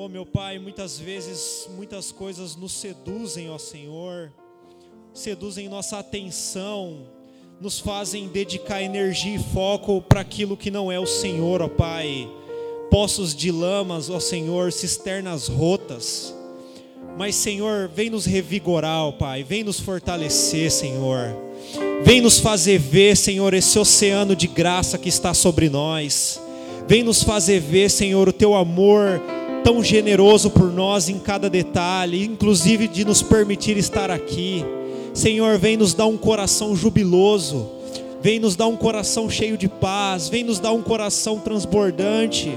Oh, meu Pai, muitas vezes muitas coisas nos seduzem, ó Senhor, seduzem nossa atenção, nos fazem dedicar energia e foco para aquilo que não é o Senhor, ó Pai. Poços de lamas, ó Senhor, cisternas rotas. Mas, Senhor, vem nos revigorar, ó Pai, vem nos fortalecer, Senhor. Vem nos fazer ver, Senhor, esse oceano de graça que está sobre nós. Vem nos fazer ver, Senhor, o teu amor tão generoso por nós em cada detalhe, inclusive de nos permitir estar aqui. Senhor, vem nos dar um coração jubiloso, vem nos dar um coração cheio de paz, vem nos dar um coração transbordante,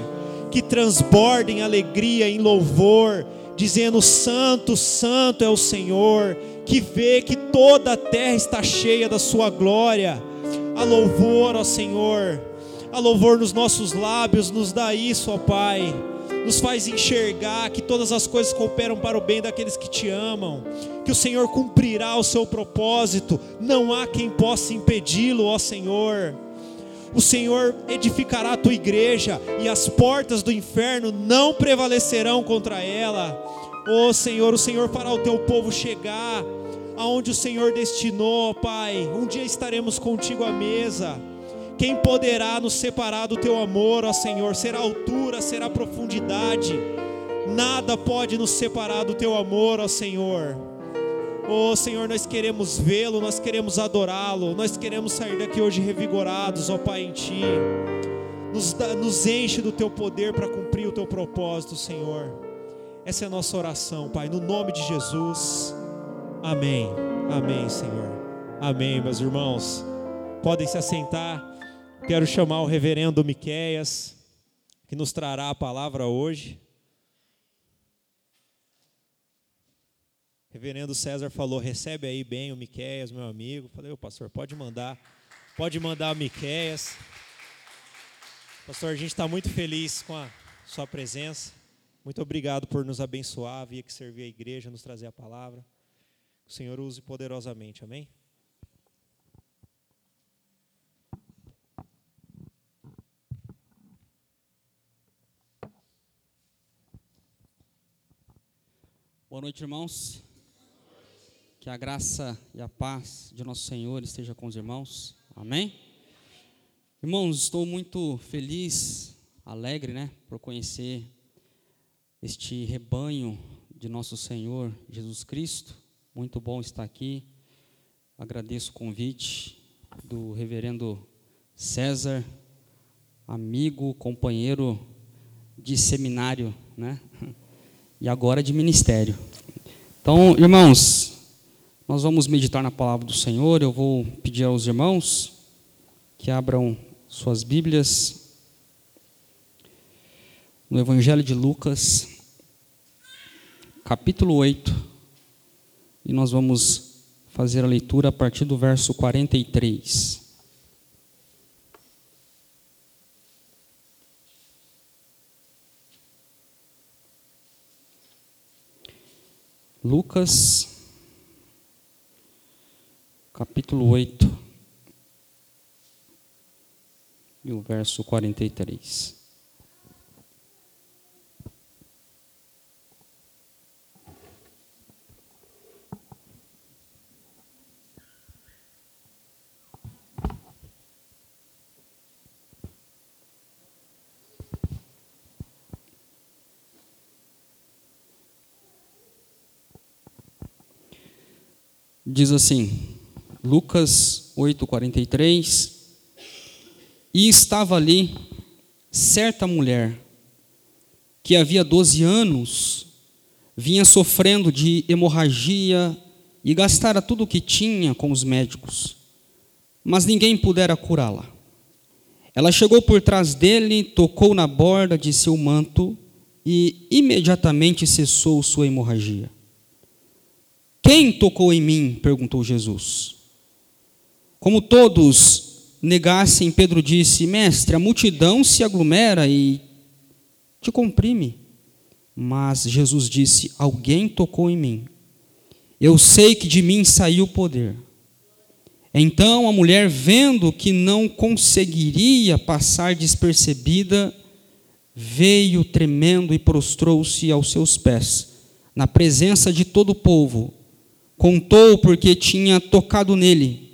que transborde em alegria, em louvor, dizendo: Santo, Santo é o Senhor, que vê que toda a terra está cheia da Sua glória. A louvor, ó Senhor, a louvor nos nossos lábios, nos dá isso, ó Pai nos faz enxergar que todas as coisas cooperam para o bem daqueles que te amam, que o Senhor cumprirá o seu propósito, não há quem possa impedi-lo, ó Senhor. O Senhor edificará a tua igreja e as portas do inferno não prevalecerão contra ela. Ó Senhor, o Senhor fará o teu povo chegar aonde o Senhor destinou, Pai. Um dia estaremos contigo à mesa quem poderá nos separar do teu amor, ó Senhor? Será altura, será profundidade. Nada pode nos separar do teu amor, ó Senhor. Oh Senhor, nós queremos vê-lo, nós queremos adorá-lo, nós queremos sair daqui hoje revigorados, ó Pai, em Ti. Nos, nos enche do Teu poder para cumprir o Teu propósito, Senhor. Essa é a nossa oração, Pai, no nome de Jesus. Amém. Amém, Senhor. Amém, meus irmãos. Podem se assentar. Quero chamar o reverendo Miqueias, que nos trará a palavra hoje. Reverendo César falou: recebe aí bem o Miqueias, meu amigo. Falei, ô pastor, pode mandar, pode mandar o Miqueias. Pastor, a gente está muito feliz com a sua presença. Muito obrigado por nos abençoar, vir aqui servir a igreja, nos trazer a palavra. Que o Senhor use poderosamente, amém? Boa noite, irmãos. Que a graça e a paz de nosso Senhor esteja com os irmãos. Amém? Irmãos, estou muito feliz, alegre, né, por conhecer este rebanho de nosso Senhor Jesus Cristo. Muito bom estar aqui. Agradeço o convite do reverendo César, amigo, companheiro de seminário, né? e agora de ministério. Então, irmãos, nós vamos meditar na palavra do Senhor. Eu vou pedir aos irmãos que abram suas Bíblias no Evangelho de Lucas, capítulo 8, e nós vamos fazer a leitura a partir do verso 43. Lucas, capítulo 8, e o verso 43. Diz assim, Lucas 8:43, e estava ali certa mulher que havia 12 anos vinha sofrendo de hemorragia e gastara tudo o que tinha com os médicos, mas ninguém pudera curá-la. Ela chegou por trás dele, tocou na borda de seu manto e imediatamente cessou sua hemorragia. Quem tocou em mim? perguntou Jesus. Como todos negassem, Pedro disse: Mestre, a multidão se aglomera e te comprime. Mas Jesus disse: Alguém tocou em mim. Eu sei que de mim saiu o poder. Então a mulher, vendo que não conseguiria passar despercebida, veio tremendo e prostrou-se aos seus pés, na presença de todo o povo. Contou porque tinha tocado nele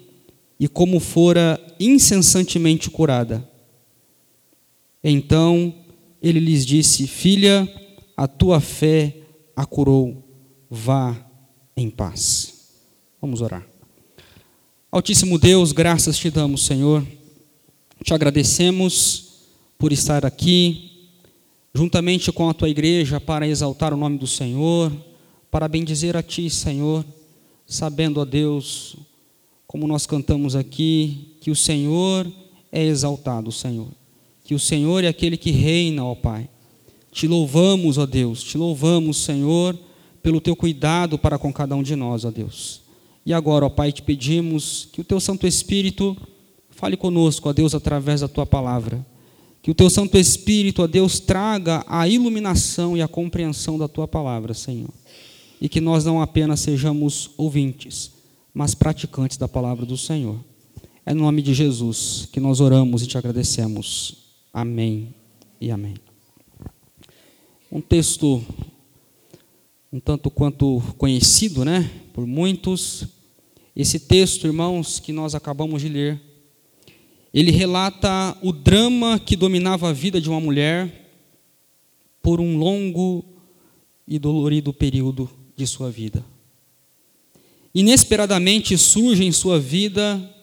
e como fora incessantemente curada. Então ele lhes disse: Filha, a tua fé a curou, vá em paz. Vamos orar. Altíssimo Deus, graças te damos, Senhor. Te agradecemos por estar aqui, juntamente com a tua igreja, para exaltar o nome do Senhor, para bendizer a ti, Senhor, sabendo, ó Deus, como nós cantamos aqui, que o Senhor é exaltado, Senhor. Que o Senhor é aquele que reina, ó Pai. Te louvamos, ó Deus, te louvamos, Senhor, pelo teu cuidado para com cada um de nós, ó Deus. E agora, ó Pai, te pedimos que o teu Santo Espírito fale conosco, ó Deus, através da tua palavra. Que o teu Santo Espírito, ó Deus, traga a iluminação e a compreensão da tua palavra, Senhor. E que nós não apenas sejamos ouvintes, mas praticantes da palavra do Senhor. É no nome de Jesus que nós oramos e te agradecemos. Amém e amém. Um texto um tanto quanto conhecido, né, por muitos. Esse texto, irmãos, que nós acabamos de ler, ele relata o drama que dominava a vida de uma mulher por um longo e dolorido período de sua vida. Inesperadamente surge em sua vida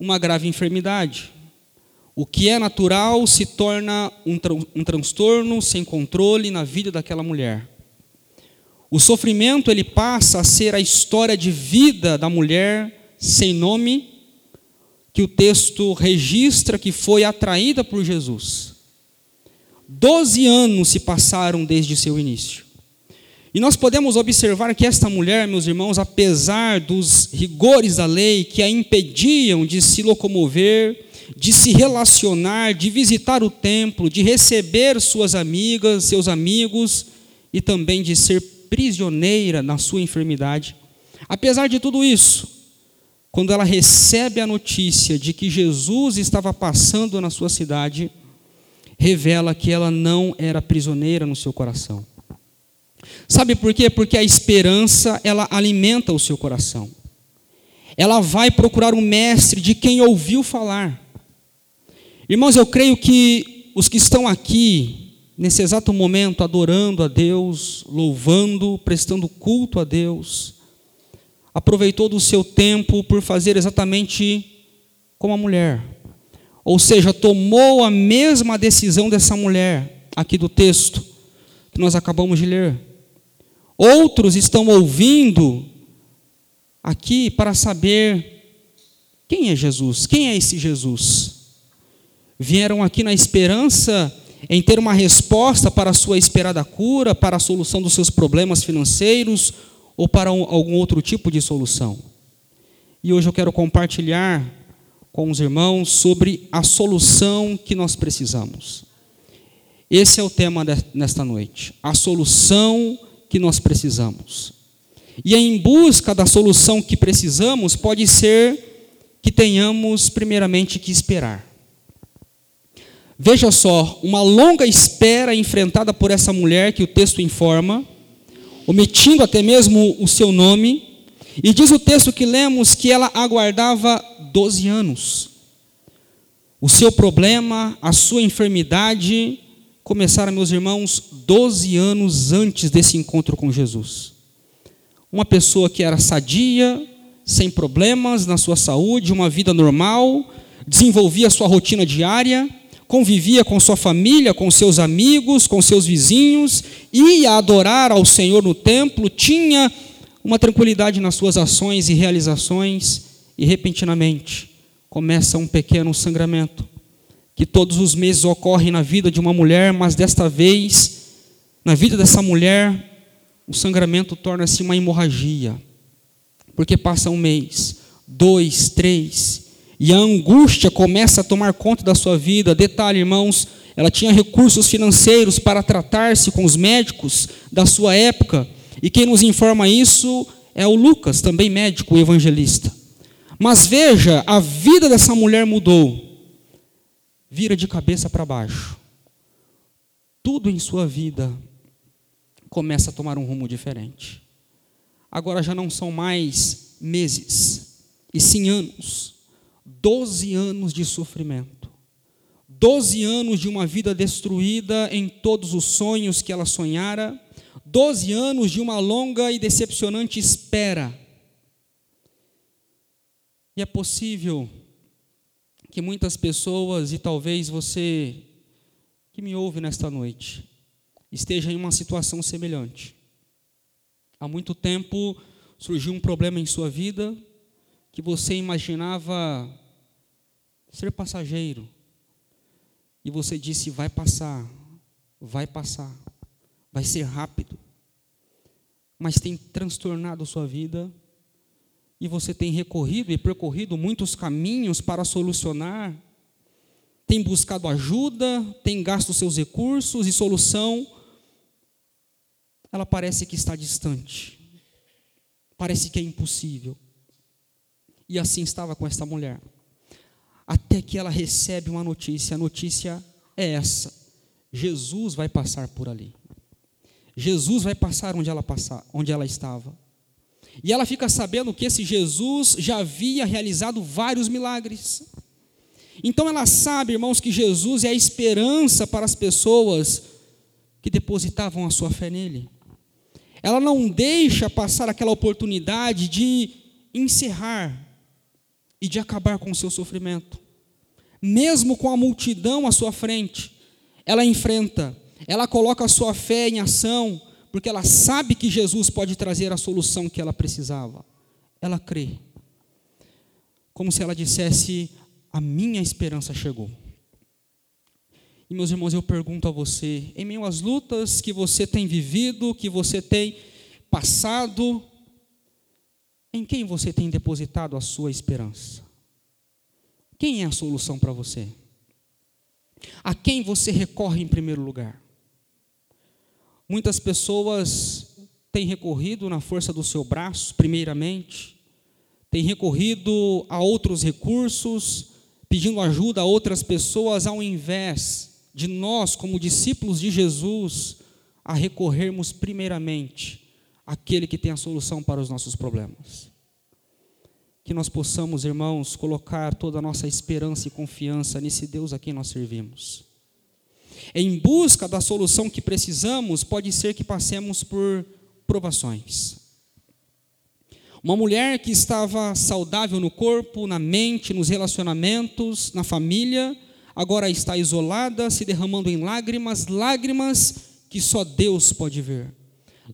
uma grave enfermidade. O que é natural se torna um, tra um transtorno sem controle na vida daquela mulher. O sofrimento ele passa a ser a história de vida da mulher sem nome, que o texto registra que foi atraída por Jesus. Doze anos se passaram desde seu início. E nós podemos observar que esta mulher, meus irmãos, apesar dos rigores da lei que a impediam de se locomover, de se relacionar, de visitar o templo, de receber suas amigas, seus amigos e também de ser prisioneira na sua enfermidade. Apesar de tudo isso, quando ela recebe a notícia de que Jesus estava passando na sua cidade, revela que ela não era prisioneira no seu coração. Sabe por quê? Porque a esperança, ela alimenta o seu coração. Ela vai procurar um mestre de quem ouviu falar. Irmãos, eu creio que os que estão aqui, nesse exato momento, adorando a Deus, louvando, prestando culto a Deus, aproveitou do seu tempo por fazer exatamente como a mulher. Ou seja, tomou a mesma decisão dessa mulher, aqui do texto, que nós acabamos de ler. Outros estão ouvindo aqui para saber quem é Jesus, quem é esse Jesus vieram aqui na esperança em ter uma resposta para a sua esperada cura, para a solução dos seus problemas financeiros ou para um, algum outro tipo de solução. E hoje eu quero compartilhar com os irmãos sobre a solução que nós precisamos. Esse é o tema nesta noite, a solução que nós precisamos. E em busca da solução que precisamos, pode ser que tenhamos primeiramente que esperar. Veja só, uma longa espera enfrentada por essa mulher que o texto informa, omitindo até mesmo o seu nome, e diz o texto que lemos que ela aguardava 12 anos. O seu problema, a sua enfermidade, começaram, meus irmãos, 12 anos antes desse encontro com Jesus. Uma pessoa que era sadia, sem problemas na sua saúde, uma vida normal, desenvolvia sua rotina diária, convivia com sua família, com seus amigos, com seus vizinhos, ia adorar ao Senhor no templo, tinha uma tranquilidade nas suas ações e realizações, e repentinamente começa um pequeno sangramento, que todos os meses ocorre na vida de uma mulher, mas desta vez, na vida dessa mulher, o sangramento torna-se uma hemorragia, porque passa um mês, dois, três, e a angústia começa a tomar conta da sua vida. Detalhe, irmãos, ela tinha recursos financeiros para tratar-se com os médicos da sua época, e quem nos informa isso é o Lucas, também médico, evangelista. Mas veja, a vida dessa mulher mudou, vira de cabeça para baixo. tudo em sua vida começa a tomar um rumo diferente. Agora já não são mais meses, e sim anos. Doze anos de sofrimento. Doze anos de uma vida destruída em todos os sonhos que ela sonhara. Doze anos de uma longa e decepcionante espera. E é possível que muitas pessoas, e talvez você que me ouve nesta noite, esteja em uma situação semelhante. Há muito tempo surgiu um problema em sua vida que você imaginava ser passageiro. E você disse: vai passar, vai passar, vai ser rápido. Mas tem transtornado sua vida e você tem recorrido e percorrido muitos caminhos para solucionar, tem buscado ajuda, tem gasto seus recursos e solução, ela parece que está distante, parece que é impossível. E assim estava com esta mulher. Até que ela recebe uma notícia, a notícia é essa: Jesus vai passar por ali. Jesus vai passar onde ela passar, onde ela estava. E ela fica sabendo que esse Jesus já havia realizado vários milagres. Então ela sabe, irmãos, que Jesus é a esperança para as pessoas que depositavam a sua fé nele. Ela não deixa passar aquela oportunidade de encerrar e de acabar com o seu sofrimento. Mesmo com a multidão à sua frente, ela enfrenta, ela coloca a sua fé em ação, porque ela sabe que Jesus pode trazer a solução que ela precisava. Ela crê. Como se ela dissesse: A minha esperança chegou. E meus irmãos, eu pergunto a você, em meio às lutas que você tem vivido, que você tem passado, em quem você tem depositado a sua esperança? Quem é a solução para você? A quem você recorre em primeiro lugar? Muitas pessoas têm recorrido na força do seu braço, primeiramente, têm recorrido a outros recursos, pedindo ajuda a outras pessoas, ao invés de nós, como discípulos de Jesus, a recorrermos primeiramente àquele que tem a solução para os nossos problemas. Que nós possamos, irmãos, colocar toda a nossa esperança e confiança nesse Deus a quem nós servimos em busca da solução que precisamos, pode ser que passemos por provações. Uma mulher que estava saudável no corpo, na mente, nos relacionamentos, na família, agora está isolada, se derramando em lágrimas, lágrimas que só Deus pode ver.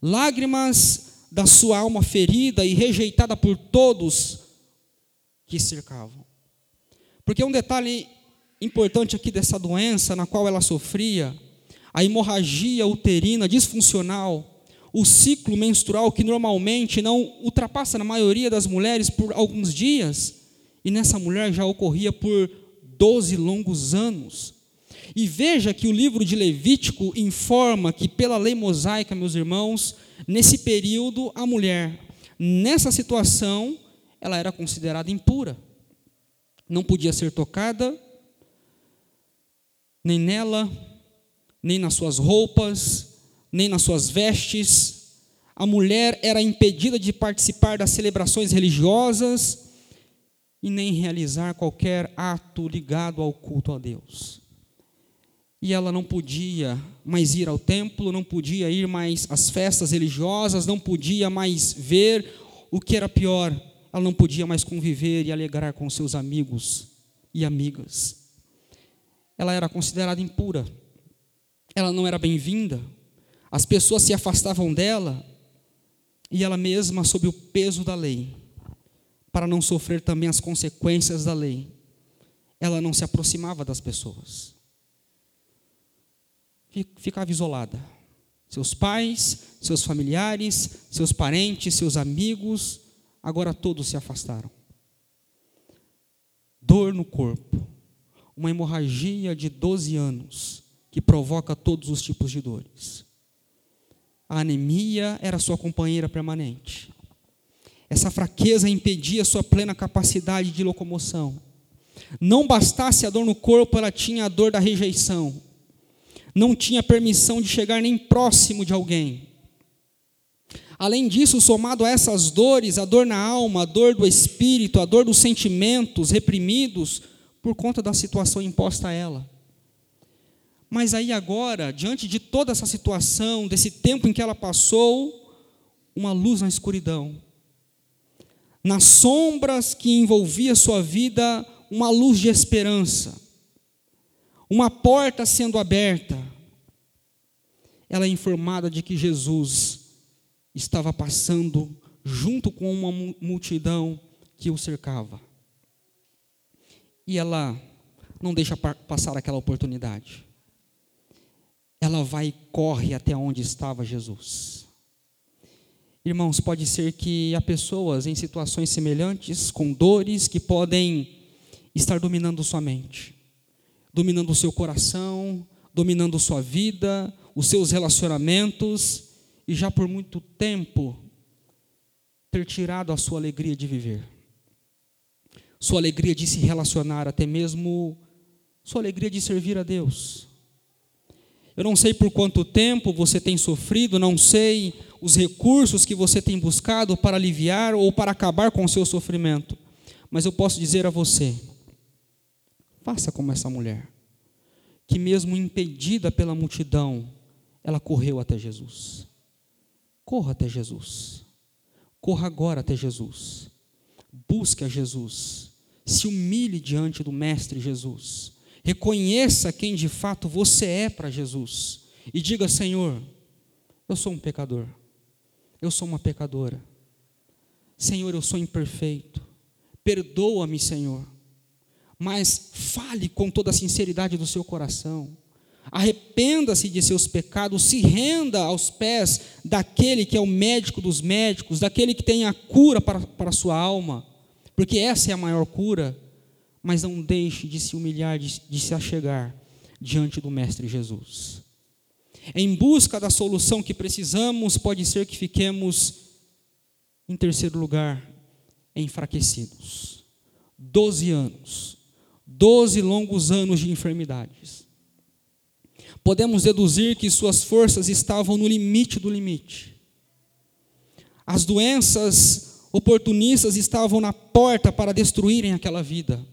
Lágrimas da sua alma ferida e rejeitada por todos que cercavam. Porque um detalhe importante aqui dessa doença na qual ela sofria, a hemorragia uterina disfuncional, o ciclo menstrual que normalmente não ultrapassa na maioria das mulheres por alguns dias, e nessa mulher já ocorria por 12 longos anos. E veja que o livro de Levítico informa que, pela lei mosaica, meus irmãos, nesse período, a mulher, nessa situação, ela era considerada impura. Não podia ser tocada, nem nela, nem nas suas roupas, nem nas suas vestes. A mulher era impedida de participar das celebrações religiosas e nem realizar qualquer ato ligado ao culto a Deus. E ela não podia mais ir ao templo, não podia ir mais às festas religiosas, não podia mais ver o que era pior, ela não podia mais conviver e alegrar com seus amigos e amigas ela era considerada impura, ela não era bem-vinda, as pessoas se afastavam dela e ela mesma, sob o peso da lei, para não sofrer também as consequências da lei, ela não se aproximava das pessoas, ficava isolada. Seus pais, seus familiares, seus parentes, seus amigos, agora todos se afastaram. Dor no corpo, uma hemorragia de 12 anos que provoca todos os tipos de dores. A anemia era sua companheira permanente. Essa fraqueza impedia sua plena capacidade de locomoção. Não bastasse a dor no corpo, ela tinha a dor da rejeição. não tinha permissão de chegar nem próximo de alguém. Além disso, somado a essas dores, a dor na alma, a dor do espírito, a dor dos sentimentos reprimidos por conta da situação imposta a ela. Mas aí agora, diante de toda essa situação, desse tempo em que ela passou, uma luz na escuridão. Nas sombras que envolvia sua vida, uma luz de esperança. Uma porta sendo aberta. Ela é informada de que Jesus estava passando junto com uma multidão que o cercava. E ela não deixa passar aquela oportunidade. Ela vai e corre até onde estava Jesus. Irmãos, pode ser que há pessoas em situações semelhantes, com dores que podem estar dominando sua mente, dominando o seu coração, dominando sua vida, os seus relacionamentos, e já por muito tempo ter tirado a sua alegria de viver, sua alegria de se relacionar, até mesmo sua alegria de servir a Deus. Eu não sei por quanto tempo você tem sofrido, não sei os recursos que você tem buscado para aliviar ou para acabar com o seu sofrimento, mas eu posso dizer a você: faça como essa mulher, que mesmo impedida pela multidão, ela correu até Jesus. Corra até Jesus. Corra agora até Jesus. Busque a Jesus. Se humilhe diante do Mestre Jesus. Reconheça quem de fato você é para Jesus. E diga: Senhor, eu sou um pecador. Eu sou uma pecadora. Senhor, eu sou imperfeito. Perdoa-me, Senhor. Mas fale com toda a sinceridade do seu coração. Arrependa-se de seus pecados, se renda aos pés daquele que é o médico dos médicos, daquele que tem a cura para, para a sua alma, porque essa é a maior cura. Mas não deixe de se humilhar, de, de se achegar diante do Mestre Jesus. Em busca da solução que precisamos, pode ser que fiquemos, em terceiro lugar, enfraquecidos. Doze anos, doze longos anos de enfermidades podemos deduzir que suas forças estavam no limite do limite. As doenças oportunistas estavam na porta para destruírem aquela vida.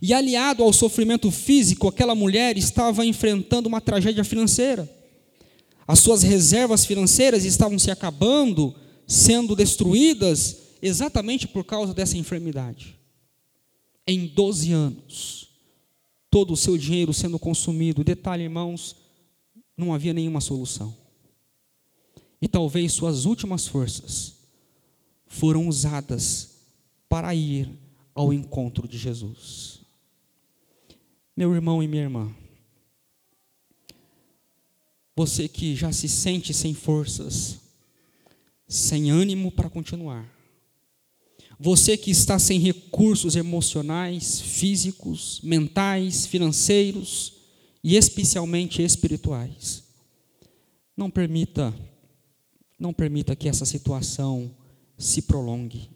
E aliado ao sofrimento físico, aquela mulher estava enfrentando uma tragédia financeira. As suas reservas financeiras estavam se acabando, sendo destruídas exatamente por causa dessa enfermidade. Em 12 anos, todo o seu dinheiro sendo consumido. Detalhe, irmãos, não havia nenhuma solução. E talvez suas últimas forças foram usadas para ir ao encontro de Jesus. Meu irmão e minha irmã, você que já se sente sem forças, sem ânimo para continuar, você que está sem recursos emocionais, físicos, mentais, financeiros e especialmente espirituais. Não permita não permita que essa situação se prolongue,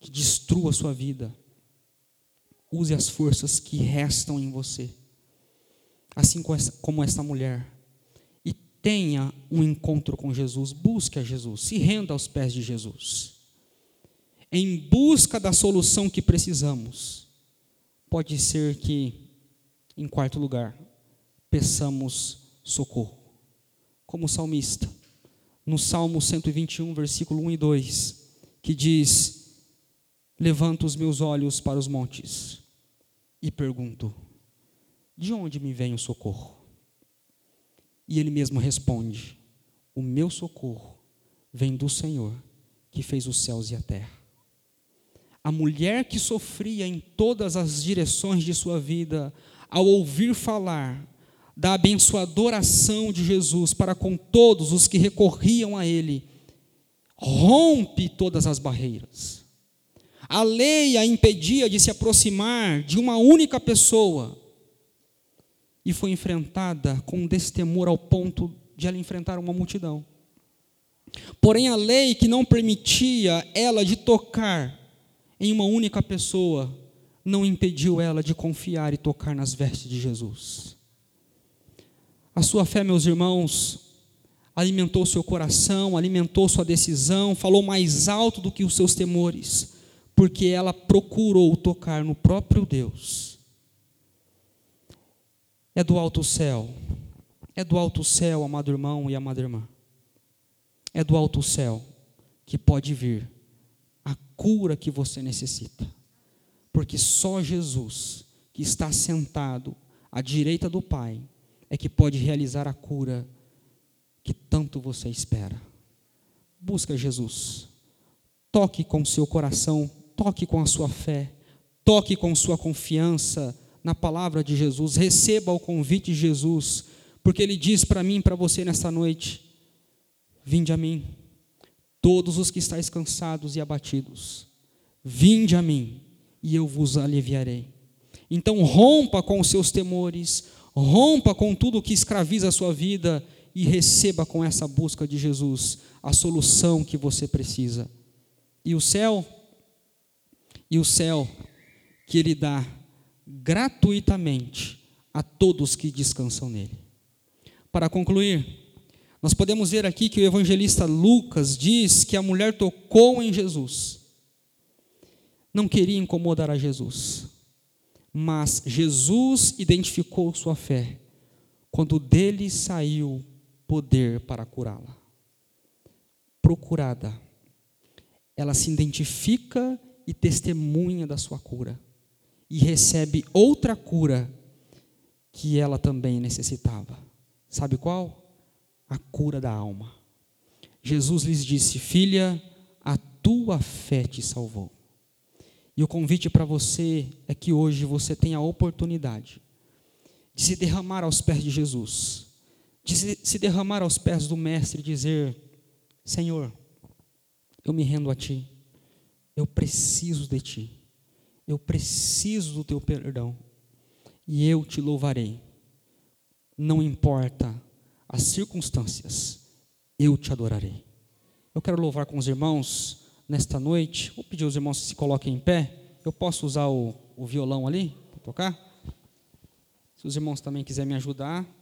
que destrua a sua vida. Use as forças que restam em você. Assim como essa mulher. E tenha um encontro com Jesus, busque a Jesus, se renda aos pés de Jesus em busca da solução que precisamos. Pode ser que, em quarto lugar, peçamos socorro. Como o salmista, no Salmo 121, versículo 1 e 2, que diz: Levanto os meus olhos para os montes e pergunto: De onde me vem o socorro? E ele mesmo responde: O meu socorro vem do Senhor, que fez os céus e a terra a mulher que sofria em todas as direções de sua vida, ao ouvir falar da abençoadora ação de Jesus para com todos os que recorriam a Ele, rompe todas as barreiras. A lei a impedia de se aproximar de uma única pessoa e foi enfrentada com destemor ao ponto de ela enfrentar uma multidão. Porém, a lei que não permitia ela de tocar em uma única pessoa não impediu ela de confiar e tocar nas vestes de Jesus. A sua fé, meus irmãos, alimentou seu coração, alimentou sua decisão, falou mais alto do que os seus temores, porque ela procurou tocar no próprio Deus. É do alto céu, é do alto céu, amado irmão e amada irmã. É do alto céu que pode vir a cura que você necessita. Porque só Jesus, que está sentado à direita do Pai, é que pode realizar a cura que tanto você espera. Busca Jesus. Toque com seu coração, toque com a sua fé, toque com sua confiança na palavra de Jesus. Receba o convite de Jesus, porque ele diz para mim para você nesta noite: Vinde a mim, todos os que estáis cansados e abatidos. Vinde a mim, e eu vos aliviarei. Então rompa com os seus temores, rompa com tudo que escraviza a sua vida e receba com essa busca de Jesus a solução que você precisa. E o céu, e o céu que Ele dá gratuitamente a todos que descansam nele. Para concluir, nós podemos ver aqui que o evangelista Lucas diz que a mulher tocou em Jesus. Não queria incomodar a Jesus, mas Jesus identificou sua fé quando dele saiu poder para curá-la. Procurada, ela se identifica e testemunha da sua cura e recebe outra cura que ela também necessitava. Sabe qual? A cura da alma. Jesus lhes disse: Filha, a tua fé te salvou. E o convite para você é que hoje você tenha a oportunidade de se derramar aos pés de Jesus de se derramar aos pés do Mestre e dizer: Senhor, eu me rendo a Ti, eu preciso de Ti, eu preciso do Teu perdão, e eu te louvarei, não importa as circunstâncias, eu te adorarei. Eu quero louvar com os irmãos nesta noite, vou pedir aos irmãos que se coloquem em pé, eu posso usar o, o violão ali para tocar? Se os irmãos também quiserem me ajudar.